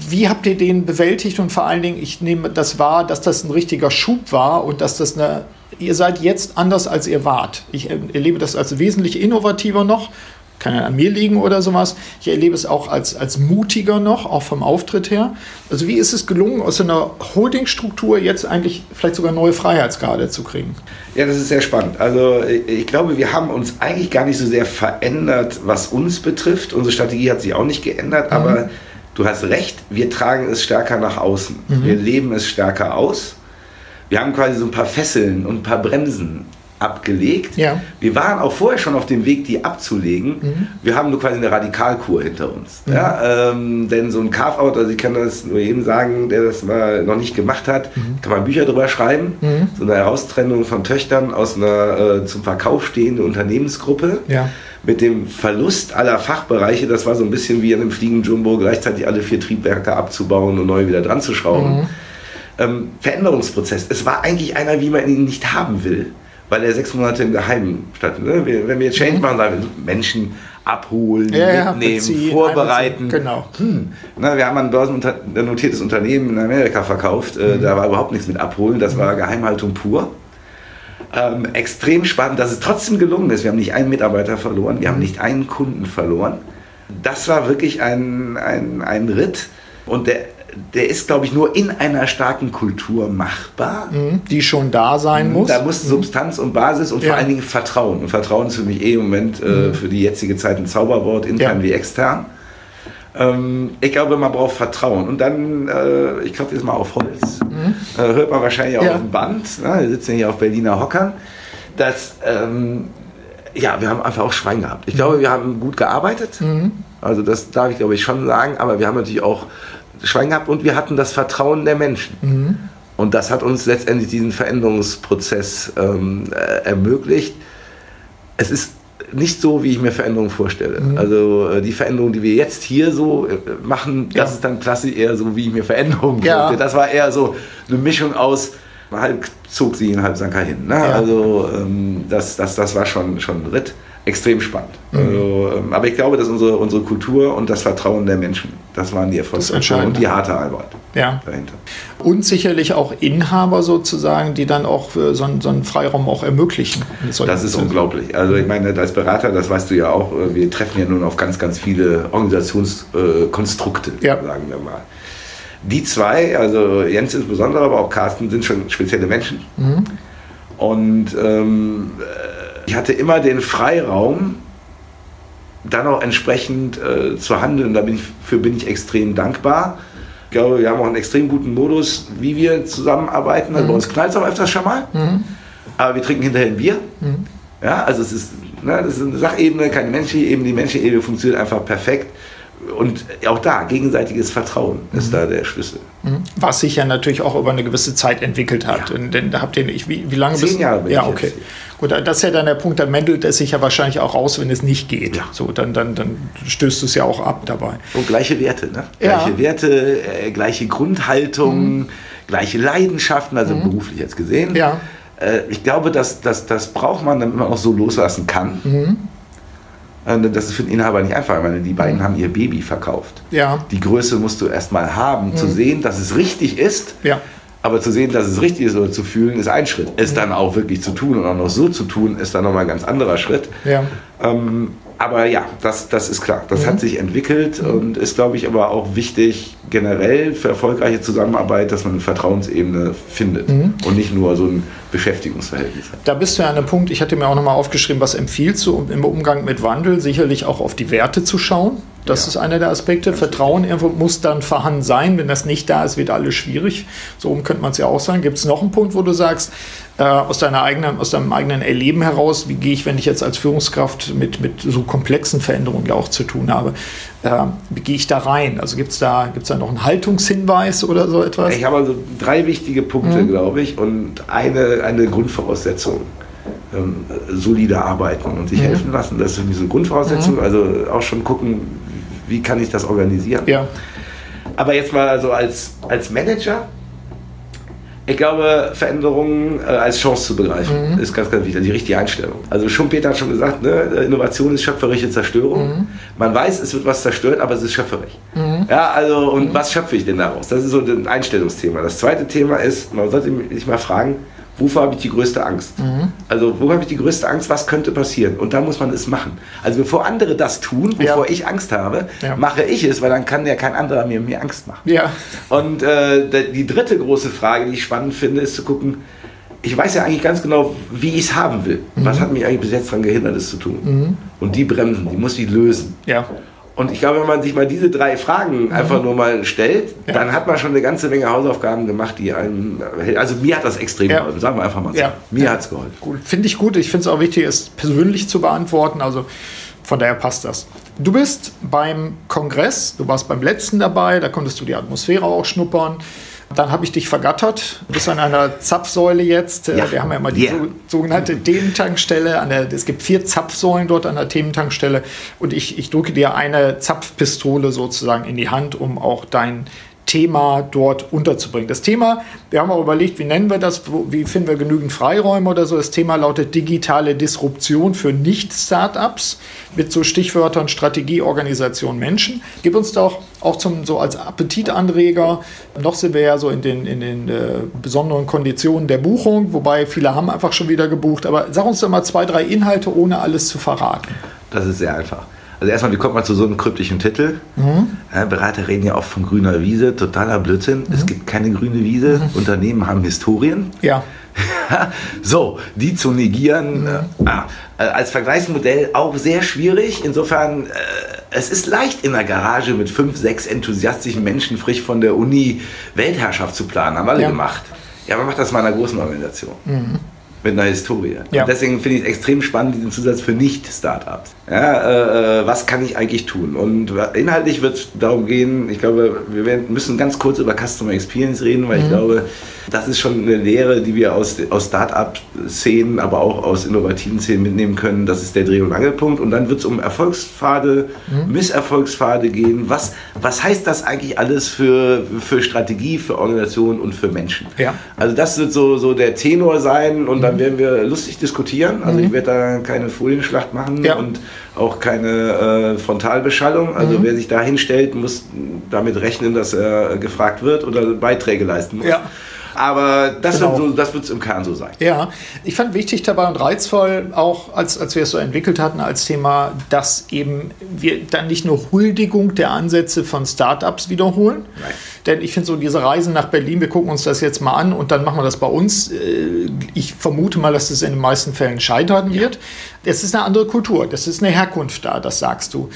wie habt ihr den bewältigt und vor allen Dingen, ich nehme das wahr, dass das ein richtiger Schub war und dass das eine, ihr seid jetzt anders als ihr wart. Ich erlebe das als wesentlich innovativer noch, kann ja an mir liegen oder sowas. Ich erlebe es auch als, als mutiger noch, auch vom Auftritt her. Also wie ist es gelungen, aus einer Holdingstruktur jetzt eigentlich vielleicht sogar neue Freiheitsgrade zu kriegen? Ja, das ist sehr spannend. Also ich glaube, wir haben uns eigentlich gar nicht so sehr verändert, was uns betrifft. Unsere Strategie hat sich auch nicht geändert, mhm. aber du hast recht, wir tragen es stärker nach außen. Mhm. Wir leben es stärker aus. Wir haben quasi so ein paar Fesseln und ein paar Bremsen abgelegt. Ja. Wir waren auch vorher schon auf dem Weg, die abzulegen. Mhm. Wir haben nur quasi eine Radikalkur hinter uns. Mhm. Ja, ähm, denn so ein Carve-out, also ich kann das nur jedem sagen, der das mal noch nicht gemacht hat, mhm. kann man Bücher drüber schreiben. Mhm. So eine Heraustrennung von Töchtern aus einer äh, zum Verkauf stehenden Unternehmensgruppe. Ja mit dem Verlust aller Fachbereiche, das war so ein bisschen wie an einem Fliegenjumbo, gleichzeitig alle vier Triebwerke abzubauen und neu wieder dran zu schrauben. Mhm. Ähm, Veränderungsprozess. Es war eigentlich einer, wie man ihn nicht haben will, weil er sechs Monate im Geheimen stattfindet. Ne? Wenn wir jetzt Change mhm. machen, sagen wir Menschen abholen, ja, mitnehmen, beziehen, vorbereiten. Genau. Hm. Na, wir haben ein börsennotiertes Unternehmen in Amerika verkauft. Äh, mhm. Da war überhaupt nichts mit abholen. Das war Geheimhaltung pur. Ähm, extrem spannend, dass es trotzdem gelungen ist. Wir haben nicht einen Mitarbeiter verloren, wir haben nicht einen Kunden verloren. Das war wirklich ein, ein, ein Ritt und der, der ist, glaube ich, nur in einer starken Kultur machbar. Mhm, die schon da sein mhm, muss. Da muss Substanz und Basis und ja. vor allen Dingen Vertrauen. Und Vertrauen ist für mich eh im Moment äh, mhm. für die jetzige Zeit ein Zauberwort, intern ja. wie extern. Ähm, ich glaube, man braucht Vertrauen. Und dann, äh, ich klopfe jetzt mal auf Holz, mhm. äh, hört man wahrscheinlich auch ja. auf dem Band, ne? wir sitzen hier auf Berliner Hockern, dass, ähm, ja, wir haben einfach auch Schwein gehabt. Ich mhm. glaube, wir haben gut gearbeitet, mhm. also das darf ich glaube ich schon sagen, aber wir haben natürlich auch Schwein gehabt und wir hatten das Vertrauen der Menschen. Mhm. Und das hat uns letztendlich diesen Veränderungsprozess ähm, äh, ermöglicht. Es ist nicht so, wie ich mir Veränderungen vorstelle. Mhm. Also äh, die Veränderungen, die wir jetzt hier so äh, machen, das ja. ist dann klassisch eher so, wie ich mir Veränderungen ja. vorstelle. Das war eher so eine Mischung aus, halb zog sie ihn, halb sank er hin. Ne? Ja. Also ähm, das, das, das war schon, schon ein Ritt extrem spannend. Mhm. Also, ähm, aber ich glaube, dass unsere, unsere Kultur und das Vertrauen der Menschen, das waren die Erfolgsfaktoren und die harte Arbeit ja. dahinter. Und sicherlich auch Inhaber sozusagen, die dann auch so, einen, so einen Freiraum auch ermöglichen. Das ist unglaublich. Also ich meine, als Berater, das weißt du ja auch, äh, wir treffen ja nun auf ganz, ganz viele Organisationskonstrukte, ja. sagen wir mal. Die zwei, also Jens insbesondere, aber auch Carsten, sind schon spezielle Menschen. Mhm. Und ähm, ich hatte immer den Freiraum, dann auch entsprechend äh, zu handeln. Da bin ich, für bin ich extrem dankbar. Ich glaube, wir haben auch einen extrem guten Modus, wie wir zusammenarbeiten. Also mhm. Bei uns knallt es auch öfters schon mal. Mhm. Aber wir trinken hinterher ein Bier. Mhm. Ja, also es ist, ne, das ist eine Sachebene, keine menschliche Ebene. Die menschliche Ebene funktioniert einfach perfekt. und auch da, gegenseitiges Vertrauen ist mhm. da der Schlüssel. Mhm. Was sich ja natürlich auch über eine gewisse Zeit entwickelt hat. Ja. Denn da habt ihr nicht, wie, wie lange Zehn Jahre bin Ja, okay. Jetzt. Gut, das ist ja dann der Punkt, da mendelt es sich ja wahrscheinlich auch raus, wenn es nicht geht. Ja. So, dann, dann, dann stößt es ja auch ab dabei. Und gleiche Werte, ne? Ja. Gleiche Werte, äh, gleiche Grundhaltung, mhm. gleiche Leidenschaften, also mhm. beruflich jetzt gesehen. Ja. Äh, ich glaube, dass, dass, das braucht man, damit man auch so loslassen kann. Mhm. Äh, das ist für den Inhaber nicht einfach. Ich meine, die beiden mhm. haben ihr Baby verkauft. Ja. Die Größe musst du erstmal haben, mhm. zu sehen, dass es richtig ist. Ja. Aber zu sehen, dass es richtig ist oder zu fühlen, ist ein Schritt. Es dann auch wirklich zu tun und auch noch so zu tun, ist dann nochmal ein ganz anderer Schritt. Ja. Ähm, aber ja, das, das ist klar. Das mhm. hat sich entwickelt mhm. und ist, glaube ich, aber auch wichtig generell für erfolgreiche Zusammenarbeit, dass man eine Vertrauensebene findet mhm. und nicht nur so ein Beschäftigungsverhältnis hat. Da bist du ja an einem Punkt, ich hatte mir auch nochmal aufgeschrieben, was empfiehlst du im Umgang mit Wandel? Sicherlich auch auf die Werte zu schauen. Das ja. ist einer der Aspekte. Vertrauen muss dann vorhanden sein. Wenn das nicht da ist, wird alles schwierig. So könnte man es ja auch sagen. Gibt es noch einen Punkt, wo du sagst, äh, aus, deiner eigenen, aus deinem eigenen Erleben heraus, wie gehe ich, wenn ich jetzt als Führungskraft mit, mit so komplexen Veränderungen ja auch zu tun habe, äh, wie gehe ich da rein? Also gibt es da, gibt's da noch einen Haltungshinweis oder so etwas? Ich habe also drei wichtige Punkte, mhm. glaube ich, und eine, eine Grundvoraussetzung. Ähm, solide arbeiten und sich mhm. helfen lassen. Das ist für mich so eine Grundvoraussetzung. Mhm. Also auch schon gucken, wie kann ich das organisieren. Ja. Aber jetzt mal so als, als Manager, ich glaube, Veränderungen äh, als Chance zu begreifen, mhm. ist ganz, ganz wichtig. Die richtige Einstellung. Also Schumpeter hat schon gesagt, ne, Innovation ist schöpferische Zerstörung. Mhm. Man weiß, es wird was zerstört, aber es ist schöpferisch. Mhm. Ja, also, und was schöpfe ich denn daraus? Das ist so ein Einstellungsthema. Das zweite Thema ist, man sollte sich mal fragen, wovor habe ich die größte Angst? Mhm. Also, wo habe ich die größte Angst, was könnte passieren? Und da muss man es machen. Also, bevor andere das tun, wovor ja. ich Angst habe, ja. mache ich es, weil dann kann ja kein anderer mir, mir Angst machen. Ja. Und äh, die dritte große Frage, die ich spannend finde, ist zu gucken, ich weiß ja eigentlich ganz genau, wie ich es haben will. Mhm. Was hat mich eigentlich bis jetzt daran gehindert, es zu tun? Mhm. Und die Bremsen, die muss ich lösen. Ja. Und ich glaube, wenn man sich mal diese drei Fragen mhm. einfach nur mal stellt, ja. dann hat man schon eine ganze Menge Hausaufgaben gemacht, die einem. Also mir hat das extrem ja. geholfen, sagen wir einfach mal so. Ja. Mir ja. hat es geholfen. Cool. Finde ich gut. Ich finde es auch wichtig, es persönlich zu beantworten. Also von daher passt das. Du bist beim Kongress, du warst beim letzten dabei, da konntest du die Atmosphäre auch schnuppern. Dann habe ich dich vergattert. Du bist an einer Zapfsäule jetzt. Ja. Wir haben ja immer die yeah. sogenannte Thementankstelle. Der, es gibt vier Zapfsäulen dort an der Thementankstelle. Und ich, ich drücke dir eine Zapfpistole sozusagen in die Hand, um auch dein Thema dort unterzubringen. Das Thema, wir haben auch überlegt, wie nennen wir das, wie finden wir genügend Freiräume oder so. Das Thema lautet digitale Disruption für Nicht-Startups mit so Stichwörtern Strategie, Organisation, Menschen. Gib uns doch auch zum, so als Appetitanreger, noch sind wir ja so in den, in den äh, besonderen Konditionen der Buchung, wobei viele haben einfach schon wieder gebucht. Aber sag uns doch mal zwei, drei Inhalte, ohne alles zu verraten. Das ist sehr einfach. Also erstmal, wie kommt man zu so einem kryptischen Titel? Mhm. Ja, Berater reden ja oft von grüner Wiese, totaler Blödsinn. Mhm. Es gibt keine grüne Wiese. Mhm. Unternehmen haben Historien. Ja. so, die zu negieren, mhm. äh, als Vergleichsmodell auch sehr schwierig. Insofern, äh, es ist leicht in der Garage mit fünf, sechs enthusiastischen Menschen frisch von der Uni Weltherrschaft zu planen. Haben alle ja. gemacht. Ja, man macht das mal in einer großen Organisation. Mhm mit einer Historie. Ja. deswegen finde ich es extrem spannend, diesen Zusatz für Nicht-Startups. Ja, äh, äh, was kann ich eigentlich tun? Und inhaltlich wird es darum gehen, ich glaube, wir werden, müssen ganz kurz über Customer Experience reden, weil mhm. ich glaube, das ist schon eine Lehre, die wir aus, aus Start-up-Szenen, aber auch aus innovativen Szenen mitnehmen können. Das ist der Dreh- und Angelpunkt. Und dann wird es um Erfolgspfade, mhm. Misserfolgspfade gehen. Was, was heißt das eigentlich alles für, für Strategie, für Organisation und für Menschen? Ja. Also das wird so, so der Tenor sein und dann mhm. werden wir lustig diskutieren. Also mhm. ich werde da keine Folienschlacht machen ja. und auch keine äh, Frontalbeschallung. Also mhm. wer sich da hinstellt, muss damit rechnen, dass er gefragt wird oder Beiträge leisten muss. Ja. Aber das genau. wird es im Kern so sein. Ja, ich fand wichtig dabei und reizvoll, auch als, als wir es so entwickelt hatten als Thema, dass eben wir dann nicht nur Huldigung der Ansätze von Startups wiederholen. Nein. Denn ich finde so diese Reisen nach Berlin, wir gucken uns das jetzt mal an und dann machen wir das bei uns. Äh, ich vermute mal, dass es in den meisten Fällen scheitern wird. Es ist eine andere Kultur, das ist eine Herkunft da, das sagst du.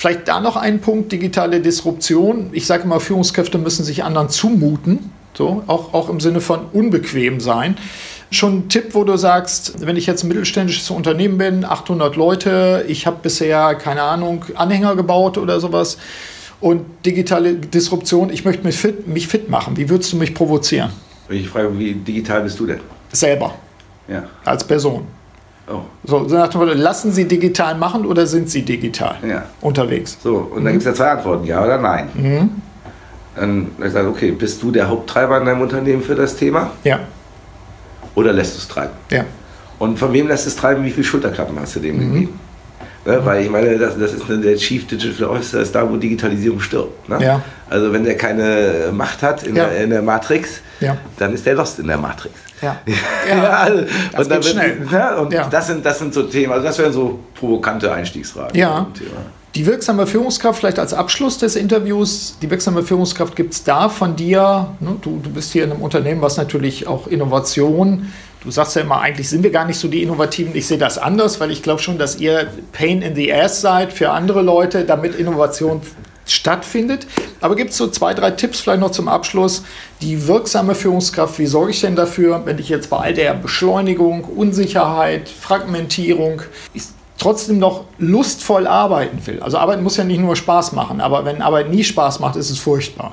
Vielleicht da noch ein Punkt, digitale Disruption. Ich sage mal, Führungskräfte müssen sich anderen zumuten. So, auch, auch im Sinne von unbequem sein. Schon ein Tipp, wo du sagst, wenn ich jetzt ein mittelständisches Unternehmen bin, 800 Leute, ich habe bisher, keine Ahnung, Anhänger gebaut oder sowas. und digitale Disruption, ich möchte mich fit, mich fit machen. Wie würdest du mich provozieren? Ich frage, wie digital bist du denn? Selber. Ja. Als Person. Oh. So, lassen Sie digital machen oder sind Sie digital ja. unterwegs? So, und mhm. dann gibt es ja zwei Antworten, ja oder nein. Mhm. Dann ich sage okay, bist du der Haupttreiber in deinem Unternehmen für das Thema? Ja. Oder lässt du es treiben? Ja. Und von wem lässt es treiben, wie viele Schulterklappen hast du dem mhm. gegeben? Ne, weil ich meine, das, das ist der Chief Digital Officer, ist da, wo Digitalisierung stirbt. Ne? Ja. Also wenn der keine Macht hat in, ja. der, in der, Matrix, ja. dann ist der lost in der Matrix. Ja. also, das und, wird, schnell. Ja, und Das, sind, das sind so Themen, also das wären so provokante Einstiegsfragen. Ja. Die wirksame Führungskraft, vielleicht als Abschluss des Interviews, die wirksame Führungskraft gibt es da von dir. Ne? Du, du bist hier in einem Unternehmen, was natürlich auch Innovation Du sagst ja immer, eigentlich sind wir gar nicht so die Innovativen. Ich sehe das anders, weil ich glaube schon, dass ihr Pain in the Ass seid für andere Leute, damit Innovation stattfindet. Aber gibt es so zwei, drei Tipps vielleicht noch zum Abschluss? Die wirksame Führungskraft, wie sorge ich denn dafür, wenn ich jetzt bei all der Beschleunigung, Unsicherheit, Fragmentierung, ist trotzdem noch lustvoll arbeiten will. Also Arbeit muss ja nicht nur Spaß machen, aber wenn Arbeit nie Spaß macht, ist es furchtbar.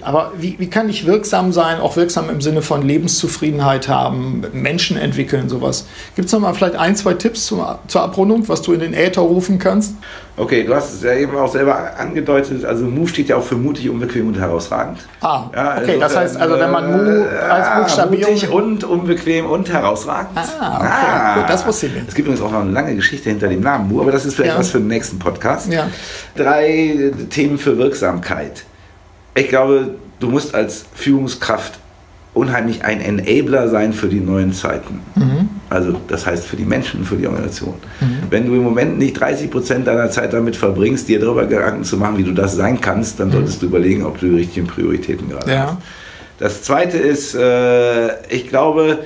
Aber wie, wie kann ich wirksam sein, auch wirksam im Sinne von Lebenszufriedenheit haben, Menschen entwickeln, sowas? Gibt es noch mal vielleicht ein, zwei Tipps zur, zur Abrundung, was du in den Äther rufen kannst? Okay, du hast es ja eben auch selber angedeutet. Also Mu steht ja auch für mutig, unbequem und herausragend. Ah, ja, okay, also, das heißt, also wenn man Mu äh, als Buchstabier... Mutig und unbequem und herausragend. Ah, okay, ah, gut, das wusste ich nicht. Es gibt übrigens auch noch eine lange Geschichte hinter dem Namen Mu, aber das ist vielleicht ja. was für den nächsten Podcast. Ja. Drei Themen für Wirksamkeit. Ich glaube, du musst als Führungskraft unheimlich ein Enabler sein für die neuen Zeiten. Mhm. Also das heißt für die Menschen, für die Organisation. Mhm. Wenn du im Moment nicht 30 Prozent deiner Zeit damit verbringst, dir darüber Gedanken zu machen, wie du das sein kannst, dann mhm. solltest du überlegen, ob du die richtigen Prioritäten gerade ja. hast. Das Zweite ist, äh, ich glaube,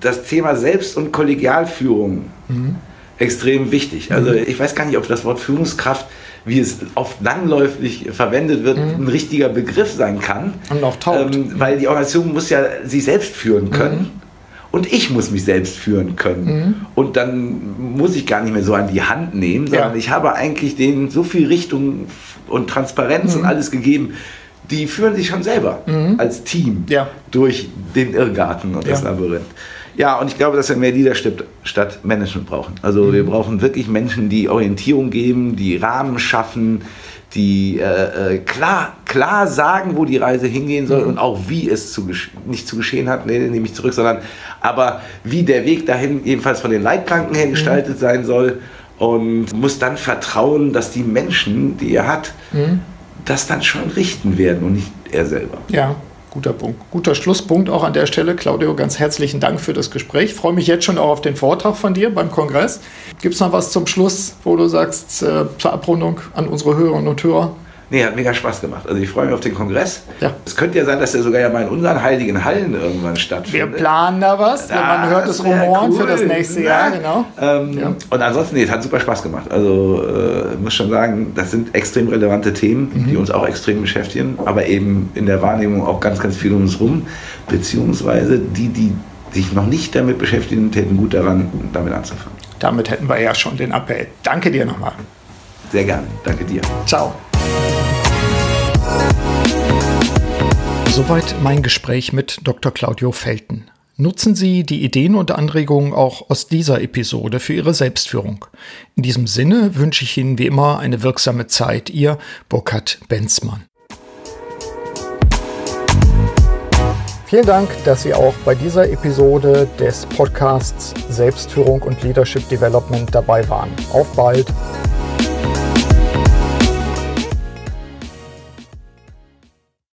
das Thema Selbst- und Kollegialführung mhm. extrem wichtig. Also mhm. ich weiß gar nicht, ob das Wort Führungskraft wie es oft langläufig verwendet wird, mhm. ein richtiger Begriff sein kann. Und auch taugt. Ähm, weil die Organisation muss ja sich selbst führen können. Mhm. Und ich muss mich selbst führen können. Mhm. Und dann muss ich gar nicht mehr so an die Hand nehmen, sondern ja. ich habe eigentlich denen so viel Richtung und Transparenz und mhm. alles gegeben. Die führen sich schon selber mhm. als Team ja. durch den Irrgarten und ja. das Labyrinth. Ja, und ich glaube, dass wir mehr Leadership statt Management brauchen. Also mhm. wir brauchen wirklich Menschen, die Orientierung geben, die Rahmen schaffen, die äh, äh klar, klar sagen, wo die Reise hingehen soll mhm. und auch wie es zu nicht zu geschehen hat, nee, nehme ich zurück, sondern aber wie der Weg dahin jedenfalls von den Leitplanken her mhm. gestaltet mhm. sein soll und muss dann vertrauen, dass die Menschen, die er hat, mhm. das dann schon richten werden und nicht er selber. Ja, Guter Punkt. Guter Schlusspunkt auch an der Stelle. Claudio, ganz herzlichen Dank für das Gespräch. Ich freue mich jetzt schon auch auf den Vortrag von dir beim Kongress. Gibt es noch was zum Schluss, wo du sagst, äh, zur Abrundung an unsere Hörerinnen und Hörer? Nee, hat mega Spaß gemacht. Also ich freue mich auf den Kongress. Ja. Es könnte ja sein, dass der sogar ja mal in unseren heiligen Hallen irgendwann stattfindet. Wir planen da was. Ja, man hört es Rumoren cool. für das nächste Jahr, genau. Ähm, ja. Und ansonsten, nee, es hat super Spaß gemacht. Also äh, muss schon sagen, das sind extrem relevante Themen, mhm. die uns auch extrem beschäftigen, aber eben in der Wahrnehmung auch ganz, ganz viel um uns rum. Beziehungsweise die, die sich noch nicht damit beschäftigen, täten gut daran, damit anzufangen. Damit hätten wir ja schon den Appell. Danke dir nochmal. Sehr gerne. Danke dir. Ciao. Soweit mein Gespräch mit Dr. Claudio Felten. Nutzen Sie die Ideen und Anregungen auch aus dieser Episode für Ihre Selbstführung. In diesem Sinne wünsche ich Ihnen wie immer eine wirksame Zeit. Ihr Burkhard Benzmann. Vielen Dank, dass Sie auch bei dieser Episode des Podcasts Selbstführung und Leadership Development dabei waren. Auf bald!